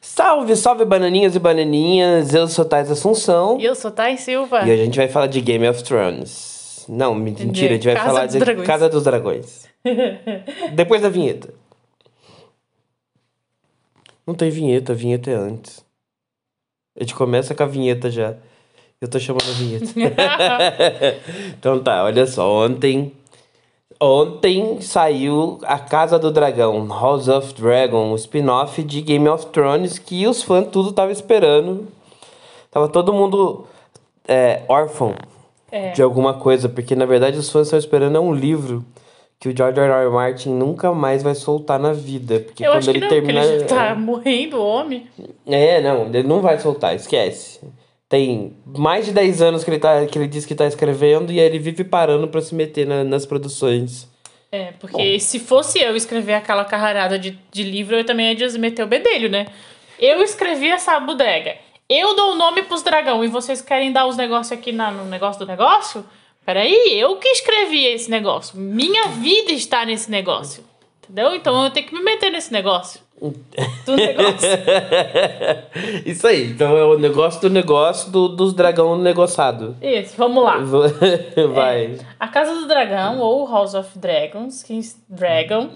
Salve, salve bananinhas e bananinhas. Eu sou Thais Assunção. E eu sou Thais Silva. E a gente vai falar de Game of Thrones. Não, mentira, a gente vai Casa falar de Dragões. Casa dos Dragões. Depois da vinheta. Não tem vinheta, a vinheta é antes. A gente começa com a vinheta já. Eu tô chamando a vinheta. então tá, olha só. Ontem. Ontem saiu A Casa do Dragão, House of Dragon, o spin-off de Game of Thrones, que os fãs tudo tava esperando. Tava todo mundo é, órfão É. de alguma coisa, porque na verdade os fãs estão esperando é um livro que o George R. R. Martin nunca mais vai soltar na vida. Porque Eu quando ele não, termina. porque ele já tá morrendo, o homem. É, não, ele não vai soltar, esquece. Tem mais de 10 anos que ele, tá, que ele diz que tá escrevendo e aí ele vive parando pra se meter na- nas produções. É, porque se fosse eu escrever aquela carrarada de, de livro, eu também ia meter o bedelho, né? Eu escrevi essa bodega. Eu dou o nome pros dragão e vocês querem dar os negócios aqui na, no negócio do negócio? Peraí, eu que escrevi esse negócio. Minha vida está nesse negócio. Entendeu? Então eu tenho que me meter nesse negócio. Do negócio. Isso aí, então é o negócio do negócio do, dos dragão negociado. Isso, vamos lá. Vai. A Casa do Dragão, ou House of Dragons, que Dragon,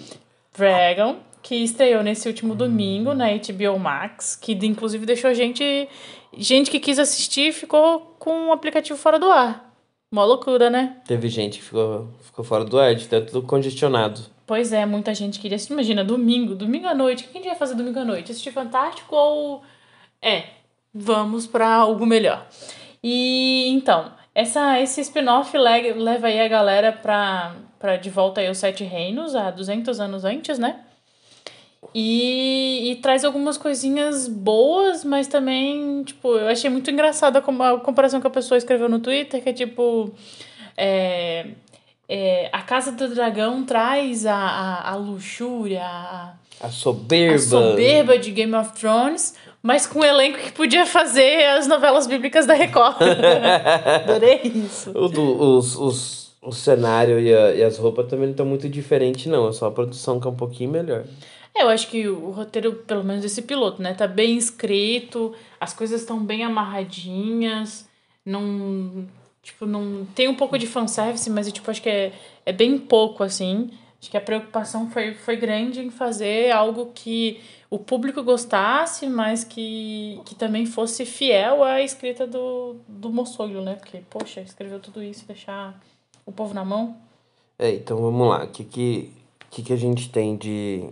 Dragon, que estreou nesse último domingo na HBO Max, que inclusive deixou gente, gente que quis assistir ficou com o aplicativo fora do ar. Uma loucura, né? Teve gente que ficou, ficou fora do ar, de tanto congestionado. Pois é, muita gente queria assistir. Imagina, domingo, domingo à noite. O que a gente vai fazer domingo à noite? Assistir Fantástico ou. É, vamos pra algo melhor. E então, essa, esse spin-off le- leva aí a galera pra, pra de volta aí aos Sete Reinos, há 200 anos antes, né? E, e traz algumas coisinhas boas, mas também, tipo, eu achei muito engraçada a comparação que a pessoa escreveu no Twitter, que é tipo. É, é, a Casa do Dragão traz a, a, a luxúria, a, A soberba. a soberba de Game of Thrones, mas com um elenco que podia fazer as novelas bíblicas da Record. Adorei isso. O, os, os, o cenário e, a- e as roupas também não estão muito diferentes, não. É só a produção que é um pouquinho melhor. É, eu acho que o roteiro, pelo menos esse piloto, né, tá bem escrito, as coisas estão bem amarradinhas, não. Tipo, não. Tem um pouco de fanservice, mas tipo, acho que é, é bem pouco, assim. Acho que a preocupação foi, foi grande em fazer algo que o público gostasse, mas que, que também fosse fiel à escrita do, do Moçolho, né? Porque, poxa, escreveu tudo isso e deixar o povo na mão. É, então vamos lá. O que, que, que, que a gente tem de.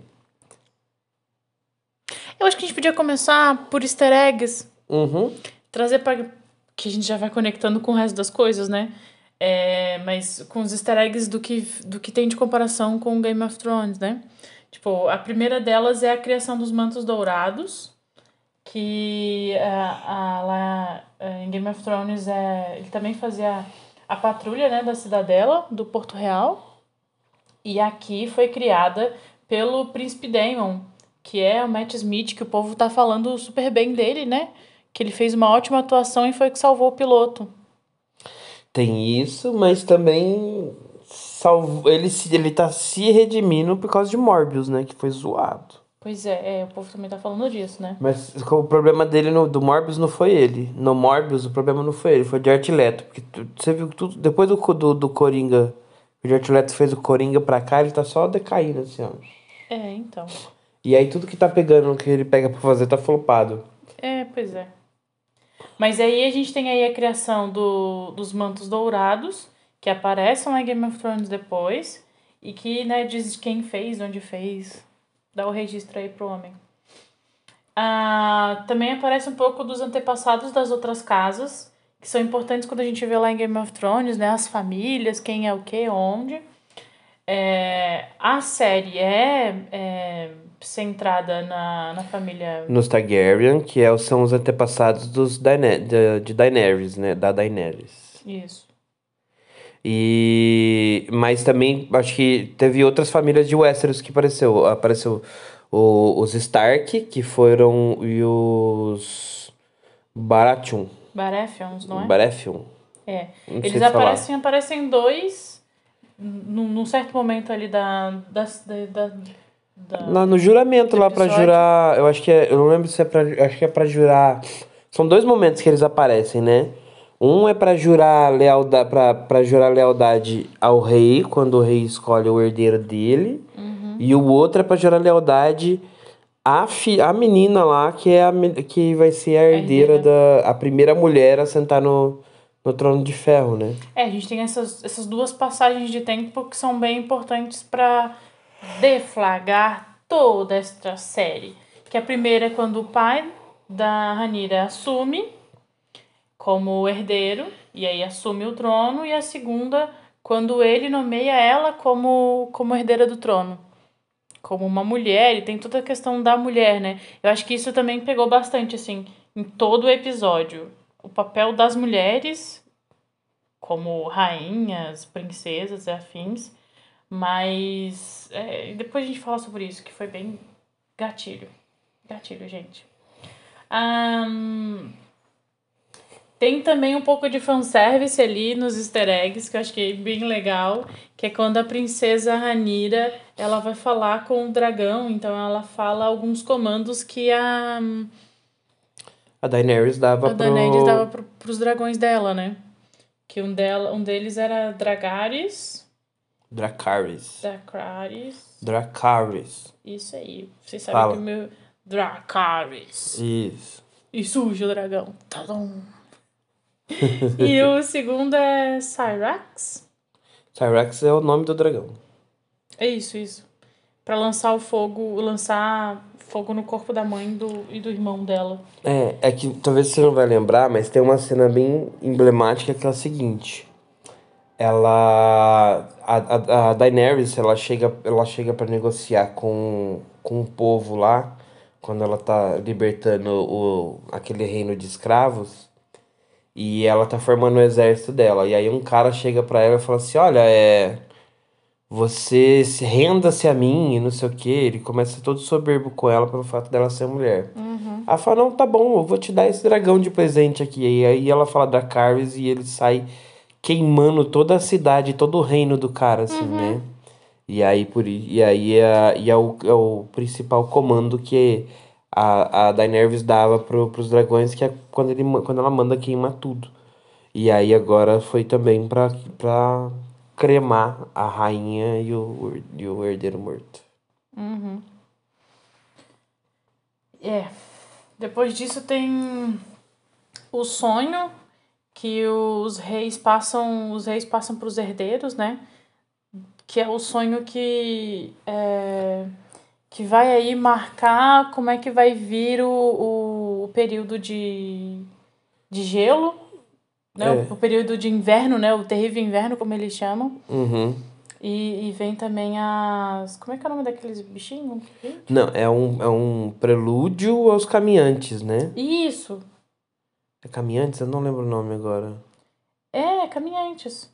Eu acho que a gente podia começar por easter eggs. Uhum. trazer para que a gente já vai conectando com o resto das coisas, né? É, mas com os easter eggs do que, do que tem de comparação com Game of Thrones, né? Tipo, a primeira delas é a criação dos mantos dourados, que a, lá é, em Game of Thrones é, ele também fazia a patrulha né, da cidadela, do Porto Real, e aqui foi criada pelo Príncipe Daemon, que é o Matt Smith, que o povo tá falando super bem dele, né? Que ele fez uma ótima atuação e foi o que salvou o piloto. Tem isso, mas também. Salvo, ele, se, ele tá se redimindo por causa de Morbius, né? Que foi zoado. Pois é, é, o povo também tá falando disso, né? Mas o problema dele no, do Morbius não foi ele. No Morbius, o problema não foi ele, foi o Jared Leto. Porque tu- você viu que tudo. Depois do, do, do Coringa, o Jared Leto fez o Coringa pra cá, ele tá só decaindo, assim, ó. É, então. E aí tudo que tá pegando, que ele pega pra fazer, tá flopado. É, pois é. Mas aí a gente tem aí a criação do, dos mantos dourados, que aparecem em Game of Thrones depois, e que, né, diz quem fez, onde fez, dá o registro aí pro homem. Ah, também aparece um pouco dos antepassados das outras casas, que são importantes quando a gente vê lá em Game of Thrones, né, as famílias, quem é o que, onde. É, a série é, é centrada na, na família Nos Targaryen, que é, são os antepassados dos Daene de, de Daenerys, né? Da Daenerys. Isso. E mas também acho que teve outras famílias de Westeros que apareceu. Apareceu o- os Stark, que foram e os Baratheon, Baratheons, não é? Baratheon. É. Não Eles falar. aparecem, aparecem dois num, num certo momento ali da. da, da, da Lá no juramento, lá pra episódio. jurar. Eu acho que é. Eu não lembro se é pra. Acho que é pra jurar. São dois momentos que eles aparecem, né? Um é pra jurar lealdade, pra jurar lealdade ao rei, quando o rei escolhe o herdeiro dele. Uhum. E o outro é pra jurar lealdade à, fi, à menina lá, que, é a, que vai ser a herdeira, herdeira. da. a primeira mulher a sentar no, no trono de ferro, né? É, a gente tem essas, essas duas passagens de tempo que são bem importantes para deflagrar toda esta série. Que a primeira é quando o pai da Ranira assume como herdeiro, e aí assume o trono, e a segunda, quando ele nomeia ela como, como herdeira do trono. Como uma mulher, e tem toda a questão da mulher, né? Eu acho que isso também pegou bastante, assim, em todo o episódio. O papel das mulheres como rainhas, princesas e afins. Mas é, depois a gente fala sobre isso, que foi bem gatilho. Gatilho, gente. Ahn, tem também um pouco de fanservice ali nos easter eggs, que eu achei bem legal. Que é quando a princesa Ranira ela vai falar com o dragão. Então ela fala alguns comandos que a, A Daenerys dava a pro... Daenerys dava pro, pros dragões dela, né? Que um, dela, um deles era Dragares, Dracarys. Dracarys, Dracarys. isso aí. Vocês sabem Fala. que o meu... Dracarys. Isso. E surge o dragão. Tadum. e o segundo é Cyrax. Cyrax é o nome do dragão. É isso, isso. Pra lançar o fogo, lançar fogo no corpo da mãe do, e do irmão dela. É, é que talvez você não vai lembrar, mas tem uma cena bem emblemática que é a seguinte. Ela. A, a, a Daenerys, ela chega, ela chega para negociar com, com o povo lá, quando ela tá libertando o, aquele reino de escravos. E ela tá formando o exército dela. E aí um cara chega pra ela e fala assim: Olha, é. Você se renda-se a mim e não sei o que. Ele começa todo soberbo com ela pelo fato dela ser mulher. Ela fala, não, tá bom, eu vou te dar esse dragão de presente aqui. E aí ela fala da Carves e ele sai queimando toda a cidade, todo o reino do cara, assim, né? E aí, por, e aí é, e é, o, é o principal comando que a, a Daenerys dava pro, pros dragões, que é quando, ele, quando ela manda queimar tudo. E aí agora foi também pra, pra cremar a rainha e o, e o herdeiro morto. É. Depois disso tem o sonho que os reis passam, os reis passam para os herdeiros, né? Que é o sonho que é, que vai aí marcar como é que vai vir o, o, o período de, de gelo, né? É. O, período de inverno, né? O terrível inverno, como eles chamam. Uhum. E, e vem também as. Como é que é o nome daqueles bichinhos? Não, é um, é um prelúdio aos caminhantes, né? Isso! É caminhantes? Eu não lembro o nome agora. É, caminhantes.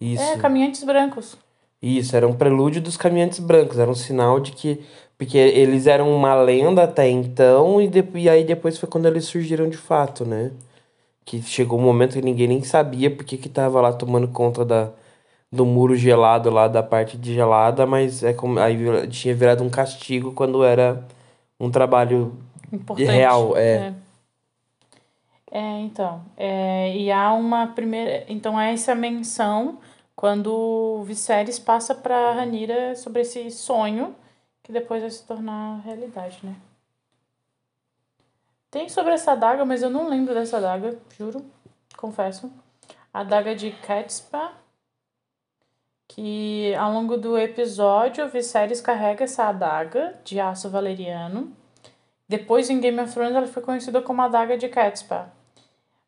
Isso. É, caminhantes brancos. Isso, era um prelúdio dos caminhantes brancos. Era um sinal de que. Porque eles eram uma lenda até então, e, de, e aí depois foi quando eles surgiram de fato, né? Que chegou um momento que ninguém nem sabia porque que tava lá tomando conta da, do muro gelado lá, da parte de gelada, mas é como, aí tinha virado um castigo quando era um trabalho Importante. real. É. É, então. É, e há uma primeira. Então, há essa menção quando o Viserys passa pra Ranira sobre esse sonho que depois vai se tornar realidade, né? Tem sobre essa adaga, mas eu não lembro dessa adaga, juro, confesso. A adaga de Catspa, que ao longo do episódio o Viserys carrega essa adaga de aço valeriano. Depois em Game of Thrones ela foi conhecida como a adaga de Catspa.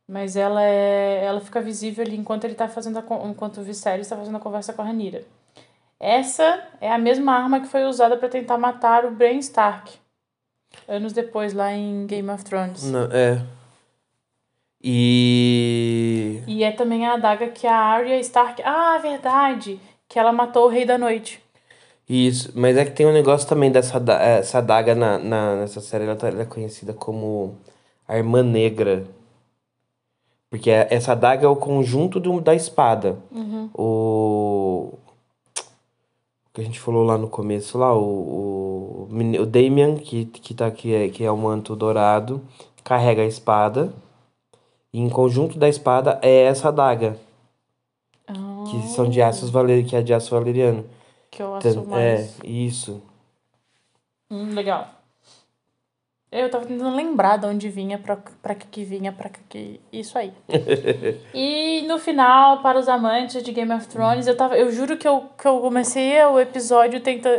Mas ela é, ela fica visível ali enquanto ele tá fazendo a, enquanto o Viserys está fazendo a conversa com a Rhaenyra. Essa é a mesma arma que foi usada para tentar matar o Bran Stark. Anos depois lá em Game of Thrones. Não, é. E. E é também a adaga que a Arya Stark. Ah, verdade! Que ela matou o Rei da Noite. Isso, mas é que tem um negócio também dessa essa adaga na, na, nessa série, ela, tá- ela é conhecida como a Irmã Negra. Porque é- essa adaga é o conjunto do, da espada. O, que a gente falou lá no começo, lá, o, o, o Damian, que, que, tá, que, é, que é o manto dourado, carrega a espada. E em conjunto da espada é essa adaga, que são de aços valer, que é de aço valeriano. Que eu Então, acho mais. É, isso. Hum, legal. Eu tava tentando lembrar de onde vinha, pra, pra que que vinha, pra que que... Isso aí. e no final, para os amantes de Game of Thrones, eu tava... Eu juro que eu, que eu comecei o episódio tenta,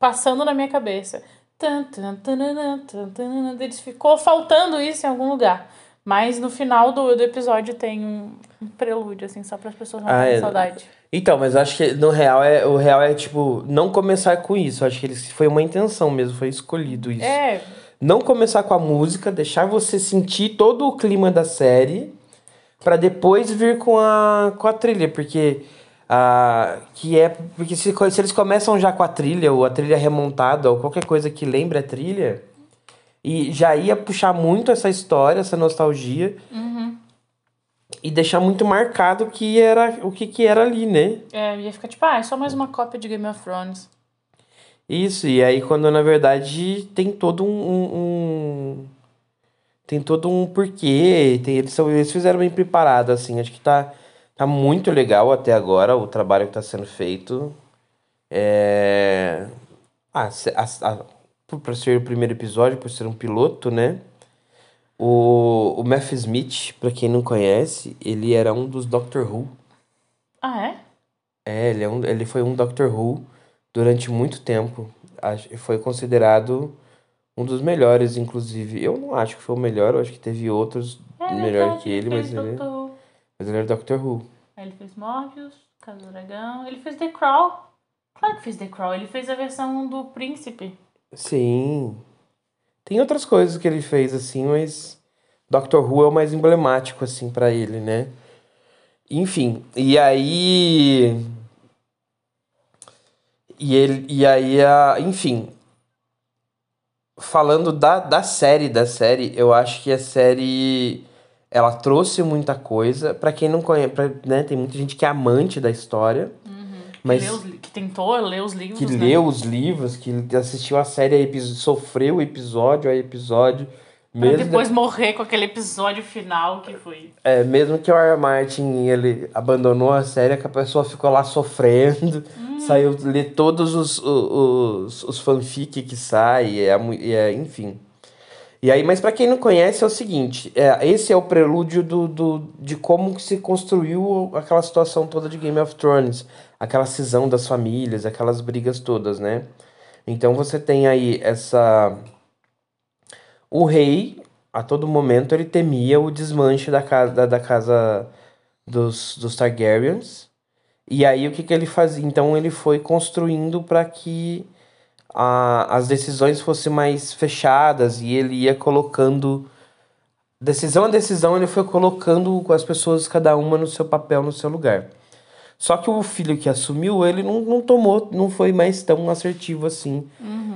passando na minha cabeça. Eles ficou faltando isso em algum lugar. Mas no final do, do episódio tem um, um prelúdio, assim, só para as pessoas não Ah, terem é. saudade. Então, mas eu acho que no real é o real é tipo não começar com isso. Eu acho que eles foi uma intenção mesmo, foi escolhido isso. É, Não começar com a música, deixar você sentir todo o clima da série pra depois vir com a com a trilha, porque a que é porque se, se eles começam já com a trilha ou a trilha remontada ou qualquer coisa que lembre a trilha e já ia puxar muito essa história, essa nostalgia. E deixar muito marcado que era o que, que era ali, né? é, ia ficar tipo, ah, é só mais uma cópia de Game of Thrones. Isso, e aí quando na verdade tem todo um, um- um- tem todo um porquê, tem, eles, são, eles fizeram bem preparado, assim, acho que tá, tá muito legal até agora o trabalho que tá sendo feito. É... Ah, a, a, por- pra ser o primeiro episódio, por ser um piloto, né? O, o Matt Smith, pra quem não conhece, ele era um dos Doctor Who. Ah, é? É, ele, é um, ele foi um Doctor Who durante muito tempo. Foi considerado um dos melhores, inclusive. Eu não acho que foi o melhor, eu acho que teve outros É melhor que ele, mas ele, Doctor mas ele era Doctor Who. Aí Ele fez Morbius, Casa do Dragão. Ele fez The Crawl. Claro que fez The Crawl. Ele fez a versão do Príncipe. Sim. Tem outras coisas que ele fez, assim, mas Doctor Who é o mais emblemático, assim, pra ele, né? Enfim, e aí. E ele, e aí, a, enfim. Falando da, da série, da série, eu acho que a série ela trouxe muita coisa. Pra quem não conhece, pra, né, tem muita gente que é amante da história, mas Que, leu os li- que tentou ler os livros, que né? leu os livros, que assistiu a série, a sofreu episódio a episódio, Pra mesmo, depois morrer com aquele episódio final que foi... é, mesmo que o R. Martin ele abandonou a série, que a pessoa ficou lá sofrendo, Hum. saiu ler todos os, os, os fanfic que sai, é, mu- e é, enfim. E aí, mas pra quem não conhece, é o seguinte, é, esse é o prelúdio do, do, de como se construiu aquela situação toda de Game of Thrones, aquela cisão das famílias, aquelas brigas todas, né? Então você tem aí essa... O rei, a todo momento, ele temia o desmanche da casa, da, da casa dos, dos Targaryens. E aí o que, que ele fazia? Então ele foi construindo para que a, as decisões fossem mais fechadas e ele ia colocando decisão a decisão ele foi colocando as pessoas cada uma no seu papel no seu lugar só que o filho que assumiu ele não, não tomou não foi mais tão assertivo assim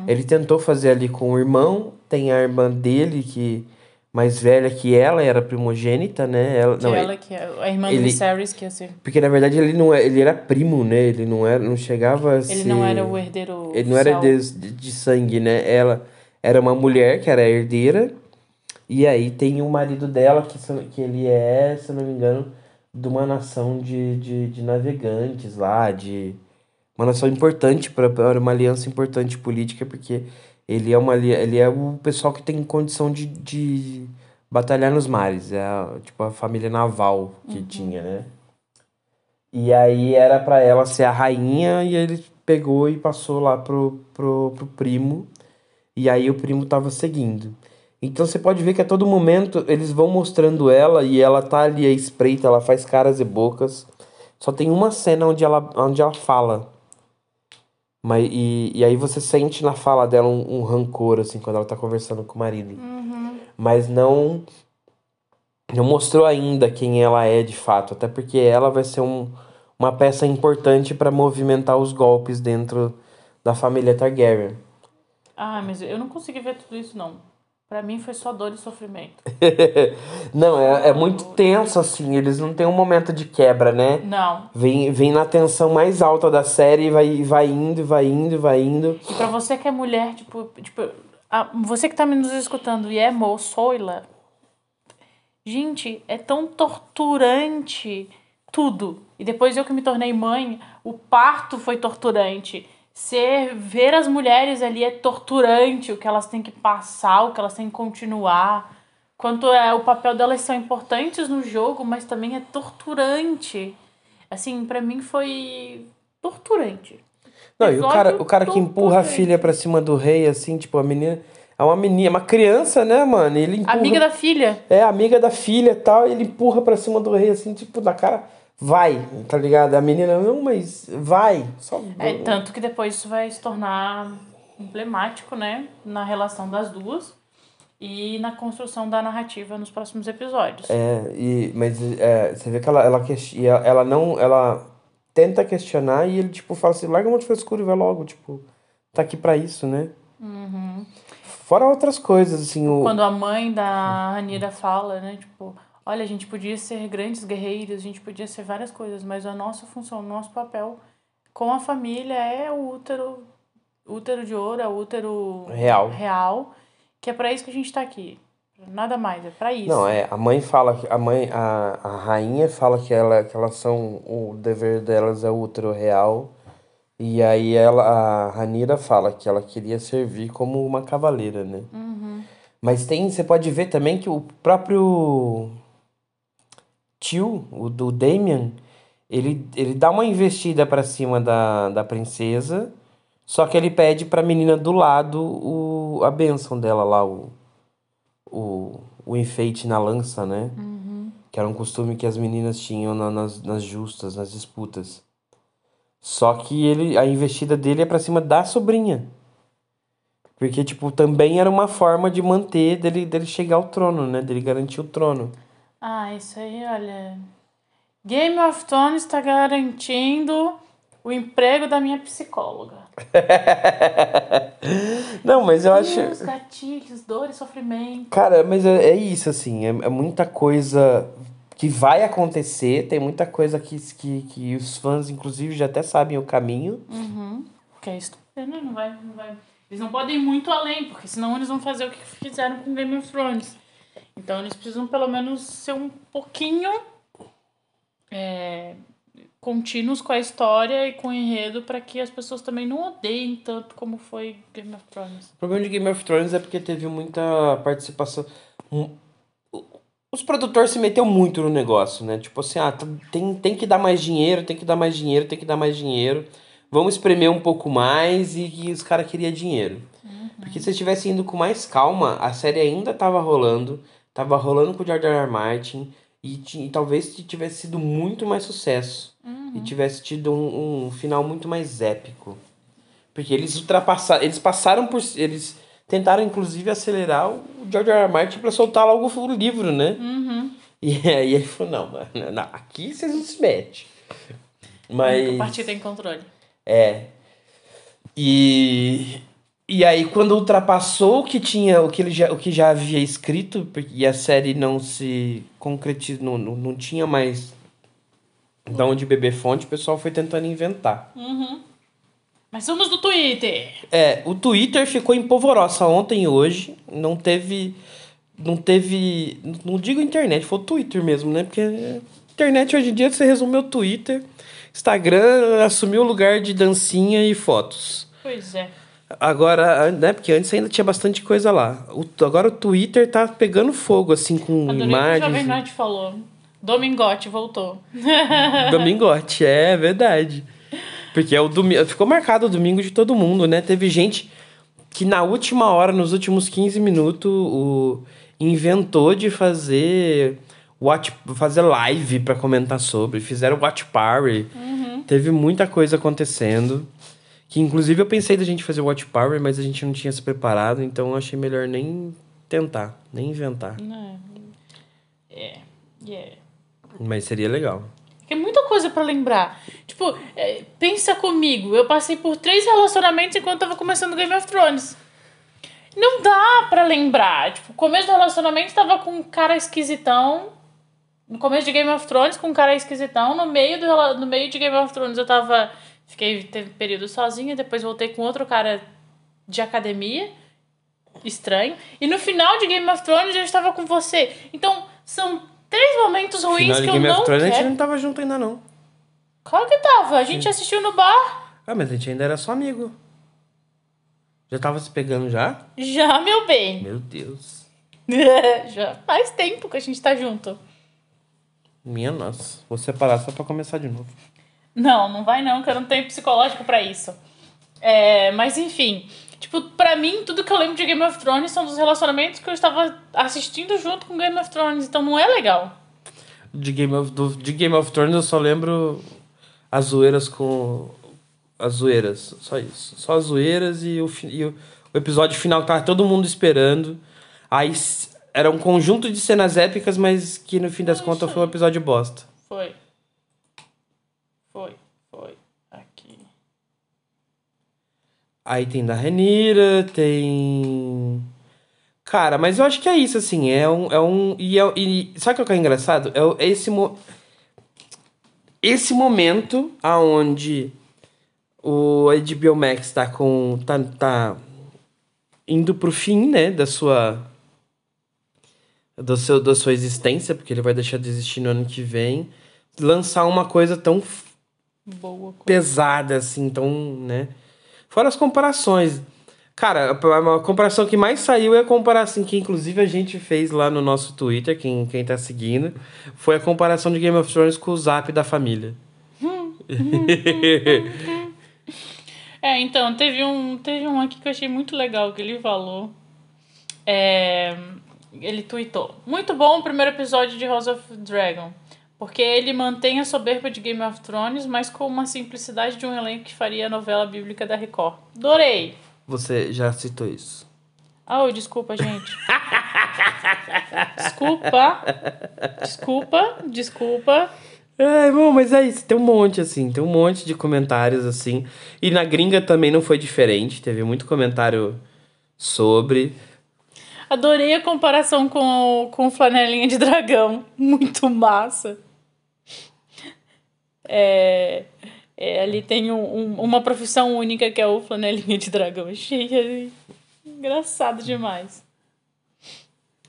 ele tentou fazer ali com o irmão tem a irmã dele que mais velha que ela era primogênita né ela, Que não, ela, que é a irmã ele- do Viserys, que ia ser... porque na verdade ele não é, ele era primo, né? Ele não era, não chegava a Ele ser... não era o herdeiro Ele não era oficial. de, de sangue, né? Ela era uma mulher que era herdeira. E aí tem o marido dela que, que ele é, se não me engano, de uma nação de, de, de navegantes lá, de uma nação importante para para uma aliança importante política, porque ele é uma ele é o pessoal que tem condição de, de batalhar nos mares, é a, tipo a família naval que tinha, né? E aí era pra ela ser a rainha e ele pegou e passou lá pro, pro, pro primo. E aí o primo tava seguindo. Então você pode ver que a todo momento eles vão mostrando ela e ela tá ali à espreita, ela faz caras e bocas. Só tem uma cena onde ela, onde ela fala. Mas, e, e aí você sente na fala dela um, um rancor, assim, quando ela tá conversando com o marido. Mas não não mostrou ainda quem ela é de fato, até porque ela vai ser um, uma peça importante para movimentar os golpes dentro da família Targaryen. Ah, mas eu não consegui ver tudo isso, não. Pra mim foi só dor e sofrimento. não, é, é muito tenso, assim. Eles não têm um momento de quebra, né? Não. Vem, vem na tensão mais alta da série e vai, vai indo, vai indo, vai indo. E pra você que é mulher, tipo, tipo a, você que tá nos escutando e é moçoila, gente, é tão torturante tudo. E depois eu que me tornei mãe, o parto foi torturante ser ver as mulheres ali é torturante, o que elas têm que passar, o que elas têm que continuar. Quanto é o papel delas são importantes no jogo, mas também é torturante. Assim, para mim foi torturante. Não, e o cara, o cara que empurra a filha pra cima do rei, assim, tipo, a menina. É uma menina, uma criança, né, mano? Ele empurra, amiga da filha. É, amiga da filha e tal, e ele empurra pra cima do rei, assim, tipo, da cara vai, tá ligado? A menina, não, mas vai. Só... É, tanto que depois isso vai se tornar emblemático, né? Na relação das duas e na construção da narrativa nos próximos episódios. É, e, mas é, você vê que ela, ela, ela não. Ela tenta questionar e ele, tipo, fala assim: larga um monte de frescura e vai logo, tipo, tá aqui pra isso, né? Uhum. Fora outras coisas, assim. O... Quando a mãe da Ranira fala, né, tipo Olha, a gente podia ser grandes guerreiros, a gente podia ser várias coisas, mas a nossa função, o nosso papel com a família é o útero, útero de ouro, é o útero real, real que é para isso que a gente está aqui. Nada mais, é para isso. Não, é, a mãe fala que a mãe a, a rainha fala que ela que elas são o dever delas é o útero real. E aí ela a Ranira fala que ela queria servir como uma cavaleira, né? Uhum. Mas tem, você pode ver também que o próprio tio, o do Damien, ele, ele dá uma investida para cima da, da princesa, só que ele pede pra menina do lado o, a benção dela lá, o, o, o enfeite na lança, né? Uhum. Que era um costume que as meninas tinham na, nas, nas justas, nas disputas. Só que ele, a investida dele é pra cima da sobrinha. Porque, tipo, também era uma forma de manter dele, dele chegar ao trono, né? Dele garantir o trono. Ah, isso aí, olha. Game of Thrones está garantindo o emprego da minha psicóloga. Não, mas eu acho. Os gatilhos, dor e sofrimento. Cara, mas é, é isso, assim. É, é, muita coisa que vai acontecer. Tem muita coisa que, que, que os fãs, inclusive, já até sabem o caminho. Uhum. Que é isso. Não vai, não vai. Eles não podem ir muito além, porque senão eles vão fazer o que fizeram com Game of Thrones. Então eles precisam pelo menos ser um pouquinho é, contínuos com a história e com o enredo para que as pessoas também não odeiem tanto como foi Game of Thrones. O problema de Game of Thrones é porque teve muita participação. Os produtores se meteu muito no negócio, né? Tipo assim, ah, tem, tem que dar mais dinheiro, tem que dar mais dinheiro, tem que dar mais dinheiro. Vamos espremer um pouco mais e, e os caras queriam dinheiro. Uhum. Porque se eles tivessem indo com mais calma, a série ainda tava rolando tava rolando com o George R. R. Martin e, e talvez tivesse sido muito mais sucesso uhum. e tivesse tido um, um final muito mais épico. Porque eles ultrapassaram, eles passaram por eles tentaram inclusive acelerar o George R. R. Martin para soltar logo o livro, né? Uhum. E aí ele falou: "Não, mano, não, aqui vocês não se metem". Mas a partir tem controle. É. E e aí, quando ultrapassou o que tinha, o que ele já, o que já havia escrito, e a série não se concretizou, não, não, não tinha mais de onde beber fonte, o pessoal foi tentando inventar. Uhum. Mas somos do Twitter. É, o Twitter ficou em polvorosa ontem e hoje. Não teve. Não teve. Não digo internet, foi o Twitter mesmo, né? Porque internet hoje em dia você resume o Twitter. Instagram assumiu o lugar de dancinha e fotos. Pois é. Agora, né, porque antes ainda tinha bastante coisa lá. O, agora o Twitter tá pegando fogo, assim, com Adorei imagens. Que o Jovem Nerd falou. Domingote voltou. Domingote, é verdade. Porque é o domingo. Ficou marcado o domingo de todo mundo, né? Teve gente que na última hora, nos últimos 15 minutos, o, inventou de fazer watch, fazer live para comentar sobre. Fizeram watch party. Uhum. Teve muita coisa acontecendo. Que inclusive eu pensei da gente fazer Watch Power, mas a gente não tinha se preparado, então eu achei melhor nem tentar, nem inventar. Não. É. Yeah. Mas seria legal. É muita coisa para lembrar. Tipo, é, pensa comigo, eu passei por três relacionamentos enquanto tava começando Game of Thrones. Não dá pra lembrar. Tipo, o começo do relacionamento tava com um cara esquisitão. No começo de Game of Thrones, com um cara esquisitão. No meio, do, no meio de Game of Thrones eu tava. Fiquei, teve período sozinha, depois voltei com outro cara de academia. Estranho. E no final de Game of Thrones eu estava com você. Então, são três momentos ruins Final de que eu Game of não Thrones a gente quero. não tava junto ainda, não. Claro que tava. A gente assistiu no bar. Ah, mas a gente ainda era só amigo. Já tava se pegando já? Já, meu bem. Meu Deus. Já faz tempo que a gente tá junto. Minha nossa. Vou separar só pra começar de novo. Não, não vai não, que eu não tenho psicológico pra isso. É, mas enfim, tipo, pra mim, tudo que eu lembro de Game of Thrones são dos relacionamentos que eu estava assistindo junto com Game of Thrones, então não é legal. De Game of, do, de Game of Thrones eu só lembro as zoeiras com. As zoeiras. Só isso. Só as zoeiras e o, e o, o episódio final que tava todo mundo esperando. Aí era um conjunto de cenas épicas, mas que no fim das contas foi um episódio bosta. Foi, foi. Aqui. Aí tem da Renira, tem. Cara, mas eu acho que é isso, assim. É um. É um e, é, e sabe o que é engraçado? É, é esse, mo... esse momento aonde o HBO Max tá com. tá, tá indo pro fim, né? Da sua. Do seu, da sua existência, porque ele vai deixar de existir no ano que vem. Lançar uma coisa tão Boa coisa. pesada, assim, tão, né? Fora as comparações. Cara, a, comparação que mais saiu é a comparação que, inclusive, a gente fez lá no nosso Twitter, quem, quem tá seguindo, foi a comparação de Game of Thrones com o Zap da família. É, então, teve um, teve um aqui que eu achei muito legal que ele falou. É, ele tweetou. Muito bom o primeiro episódio de House of Dragon. Porque ele mantém a soberba de Game of Thrones, mas com uma simplicidade de um elenco que faria a novela bíblica da Record. Adorei! Você já citou isso. Oh, desculpa, gente. desculpa. Desculpa, desculpa. É, irmão, mas é isso. Tem um monte, assim. Tem um monte de comentários, assim. E na gringa também não foi diferente. Teve muito comentário sobre. Adorei a comparação com o, com o Flanelinha de Dragão. Muito massa. É, é, ali tem um- um- uma profissão única que é o Flanelinha de Dragão. Achei ele engraçado demais.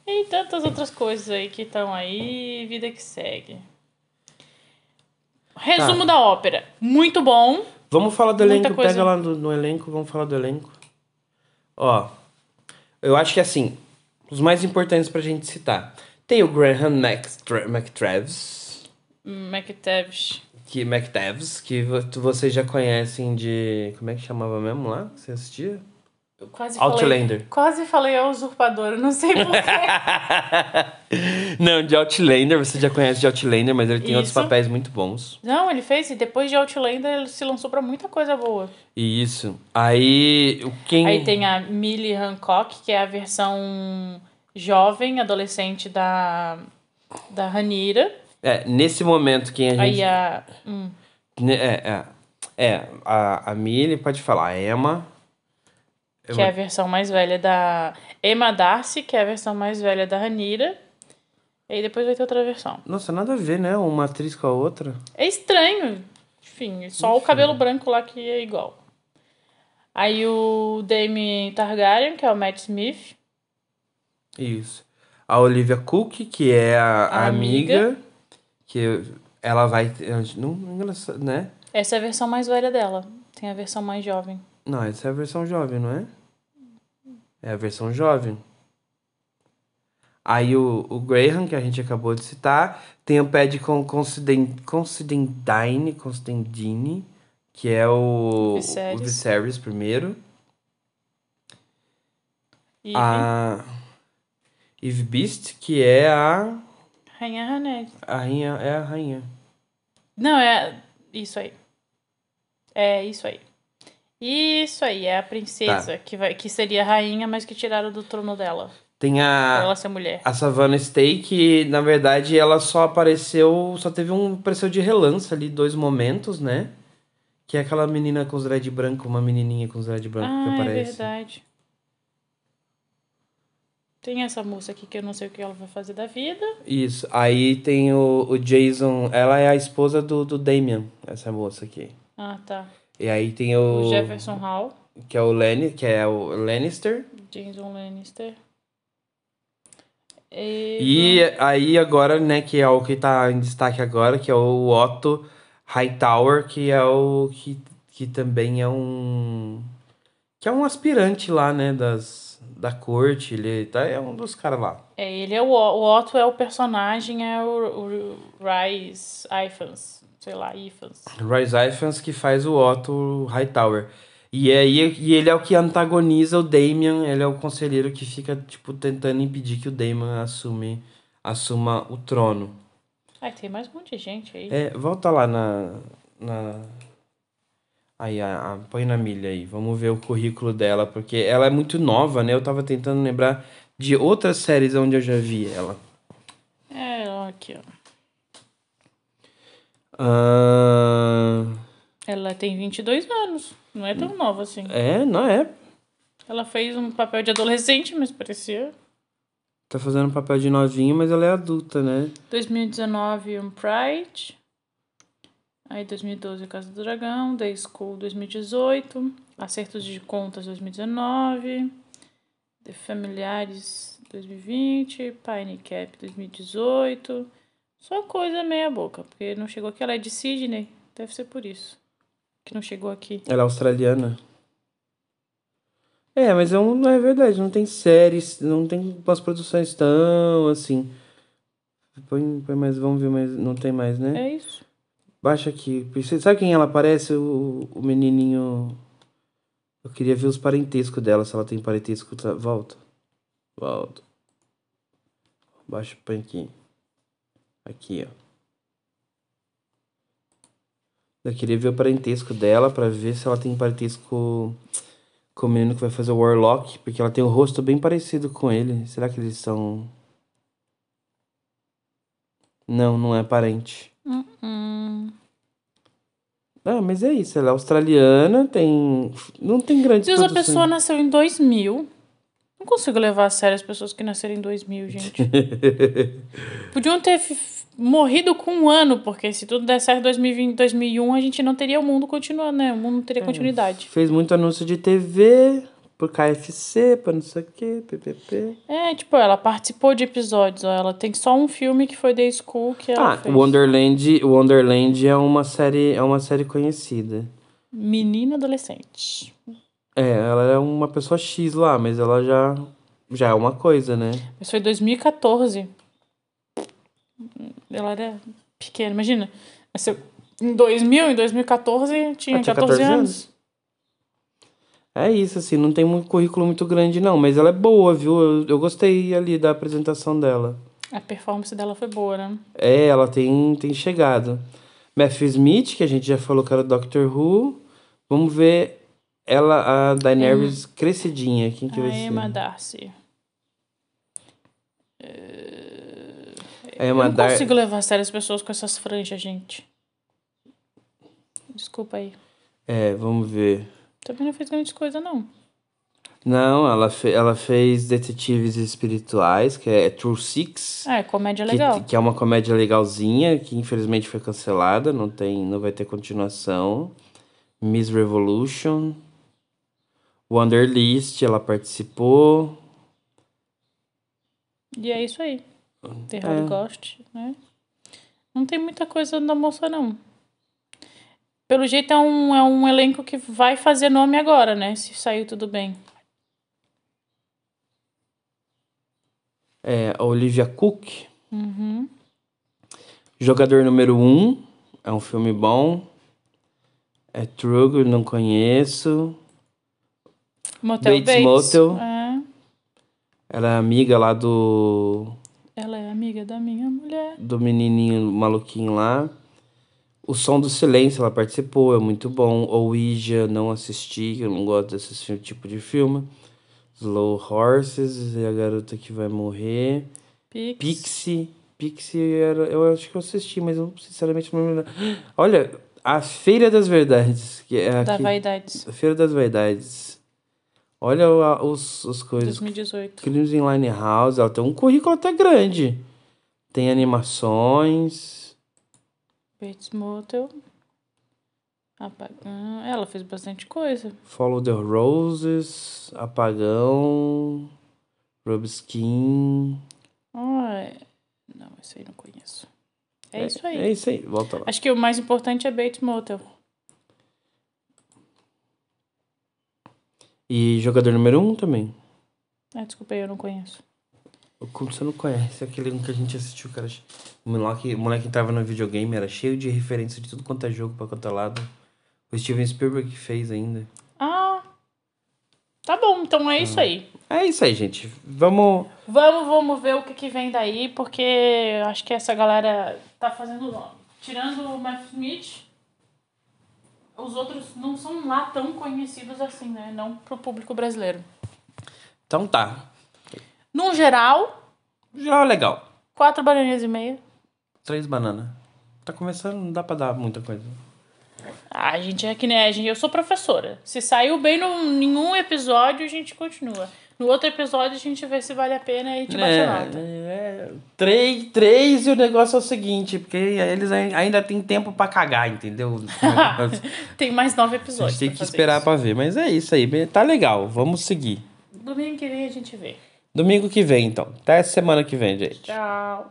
E tantas outras coisas aí que estão aí. Vida que segue. Resumo Tá. da ópera. Muito bom. Vamos falar do elenco. coisa. Pega lá no, no elenco, vamos falar do elenco. Ó, eu acho que assim, os mais importantes pra gente citar. Tem o Graham McTra McTravis, McTavish. Que, McTavish, que vo- vocês já conhecem de... Como é que chamava mesmo lá? Você assistia? Eu quase falei. Outlander. Quase falei a usurpadora, não sei porquê. Não, de Outlander, você já conhece de Outlander, mas ele tem outros Isso. papéis muito bons. Não, ele fez, e depois de Outlander ele se lançou pra muita coisa boa. Isso. Aí, quem... Aí tem a Millie Hancock, que é a versão jovem, adolescente da, da Ranira. É, nesse momento, quem a gente... Aí a. hum, É, é. É, a, a Millie pode falar, a Emma. que é a versão mais velha da. Emma Darcy, que é a versão mais velha da Ranira. E aí depois vai ter outra versão. Nossa, nada a ver, né? Uma atriz com a outra. É estranho. Enfim, só o cabelo branco lá que é igual. Aí o Dame Targaryen, que é o Matt Smith. Isso. A Olivia Cook, que é a, a A amiga. amiga. Que ela vai. Não, engraçado, né? Essa é a versão mais velha dela. Tem a versão mais jovem. Não, essa é a versão jovem, não é? É a versão jovem. Aí o, o Graham, que a gente acabou de citar, tem o Pad com Considendine, Considendine, que é o Viserys. o Viserys primeiro. E A Eve Beast, que é a, Rainha Haned. a rainha, é a rainha. Não, é isso aí. É isso aí. Isso aí, é a princesa, que, vai, que seria a rainha, mas que tiraram do trono dela. Tem a ela ser mulher. a Savannah Stay, que na verdade ela só apareceu, só teve um apareceu de relance ali dois momentos, né? Que é aquela menina com os dread branco, uma menininha com os dread branco que Ah, é aparece. verdade. Tem essa moça aqui que eu não sei o que ela vai fazer da vida. Isso. Aí tem o, o Jason. Ela é a esposa do, do Damian, essa moça aqui. Ah, tá. E aí tem o. O Jefferson Hall, Que é o Lenny, que é o Lannister. Jason Lannister. E... E aí agora, né, que é o que tá em destaque agora, que é o Otto Hightower, que é o que, que também é um que é um aspirante lá, né, das da corte, ele tá é um dos caras lá. É, ele é o, o Otto é o personagem, é o, o Rice Ifans, sei lá, Ifans. Rhys Ifans que faz o Otto Hightower. E aí e ele é o que antagoniza o Damian, ele é o conselheiro que fica tipo tentando impedir que o Damian assume assuma o trono. Ai, tem mais um monte de gente aí. É, volta lá na. na... Aí, a, a- põe na milha aí. Vamos ver o currículo dela, porque ela é muito nova, né? Eu tava tentando lembrar de outras séries onde eu já vi ela. É, aqui, ó. Ah, Ela tem 22 anos. Não é tão nova assim. é, não é. Ela fez um papel de adolescente, mas parecia. Tá fazendo papel de novinho, mas ela é adulta, né? 2019, um Pride. Aí 2012, Casa do Dragão. Day School 2018. Acertos de Contas 2019. The Familiares 2020. Pine Cap 2018. Só coisa meia boca, porque não chegou aqui. Ela é de Sydney. Deve ser por isso. Que não chegou aqui. Ela é australiana. É, mas é um, não é verdade, não tem séries, não tem umas produções tão assim. Põe, põe mais, vamos ver, mas não tem mais, né? É isso. Baixa aqui. Sabe quem ela parece? O, o menininho. Eu queria ver os parentescos dela, se ela tem parentesco. Tá? Volta. Volta. Baixa põe aqui. Aqui, ó. Eu queria ver o parentesco dela pra ver se ela tem parentesco com o menino que vai fazer o Warlock, porque ela tem o rosto bem parecido com ele. Será que eles são. Não, não é parente. Hum. Ah, mas é isso, ela é australiana, tem. Não tem grandes Deus, a produções. pessoa nasceu em 2000. Não consigo levar a sério as pessoas que nasceram em 2000, gente. Podiam ter morrido com um ano, porque se tudo der certo em 2020, 2001, a gente não teria o mundo continuando, né? O mundo não teria continuidade. Fez muito anúncio de TV, por KFC, pra não sei o que, PPP. É, tipo, ela participou de episódios, ó. Ela tem só um filme que foi The School que ela Ah, fez. Wonderland, Wonderland é uma série, é uma série conhecida. Menina adolescente. É, ela é uma pessoa X lá, mas ela já já é uma coisa, né? Mas foi 2014. Ela era pequena, imagina. Em 2000, em 2014, tinha, Ah, tinha 14, 14 anos. anos. É isso, assim, não tem um currículo muito grande não, mas ela é boa, viu? Eu, eu gostei ali da apresentação dela. A performance dela foi boa, né? É, ela tem, tem chegado. Matthew Smith, que a gente já falou que era o Doctor Who. Vamos ver ela, a Daenerys crescidinha. Quem que A vai ser? Emma Darcy. A Eu Emma não Dar- consigo levar a sério as pessoas com essas franjas, gente. Desculpa aí. É, vamos ver. Também não fez grande coisa, não. Não, ela, fe ela fez Detetives Espirituais, que é True Six. Ah, é comédia que, legal. que é uma comédia legalzinha, que infelizmente foi cancelada, não tem, não vai ter continuação. Miss Revolution. Wanderlist, ela participou. E é isso aí. The É. Né? Não tem muita coisa da moça, não. Pelo jeito é um, é um elenco que vai fazer nome agora, né? Se saiu tudo bem. É, a Olivia Cook. Uhum. Jogador número 1. Um, é um filme bom. É True, não conheço. Motel Bates Bates. Motel. É. Ela é amiga lá do, Ela é amiga da minha mulher. do menininho maluquinho lá. O Som do Silêncio, ela participou, é muito bom. Ouija, não assisti, eu não gosto desse tipo de filme. Slow Horses, e a garota que vai morrer. Pix. Pixie. Pixie era. Eu acho que eu assisti, mas eu sinceramente não me lembro. Olha, a Feira das Verdades. Que é Da aqui- Vaidades. A Feira das Vaidades. Olha a- os, os coisas. 2018. Crimes em Linehouse, ela tem um currículo até grande. Tem animações. Bates Motel. Apagão. Ela fez bastante coisa. Follow the Roses, Apagão, Rubskin. Ah, não, esse aí não conheço. É, isso aí. É isso aí, volta lá. Acho que o mais importante é Bates Motel. E jogador número um também. Ah, desculpa aí, eu não conheço. Como você não conhece aquele que a gente assistiu, cara? O moleque, o moleque entrava no videogame, era cheio de referência de tudo quanto é jogo pra quanto é lado. O Steven Spielberg fez ainda. Ah, tá bom, então é isso aí. É isso aí, gente. Vamos. Vamos, vamos ver o que, que vem daí, porque eu acho que essa galera tá fazendo nome. Tirando o Matt Smith, os outros não são lá tão conhecidos assim, né? Não pro público brasileiro. Então tá. No geral, Já é legal. quatro bananinhas e meia. Três bananas. Tá começando, não dá pra dar muita coisa. Ah, a gente é que nem a gente. Eu sou professora. Se saiu bem no nenhum episódio, a gente continua. No outro episódio, a gente vê se vale a pena e te bate a nota. é, três, três e o negócio é o seguinte, porque eles ai- ainda tem tempo pra cagar, entendeu? Tem mais nove A episódios. gente tem que esperar pra ver, mas é isso aí, tá legal, vamos seguir. Domingo que vem a gente vê. Domingo que vem, então. Até semana que vem, gente. Tchau.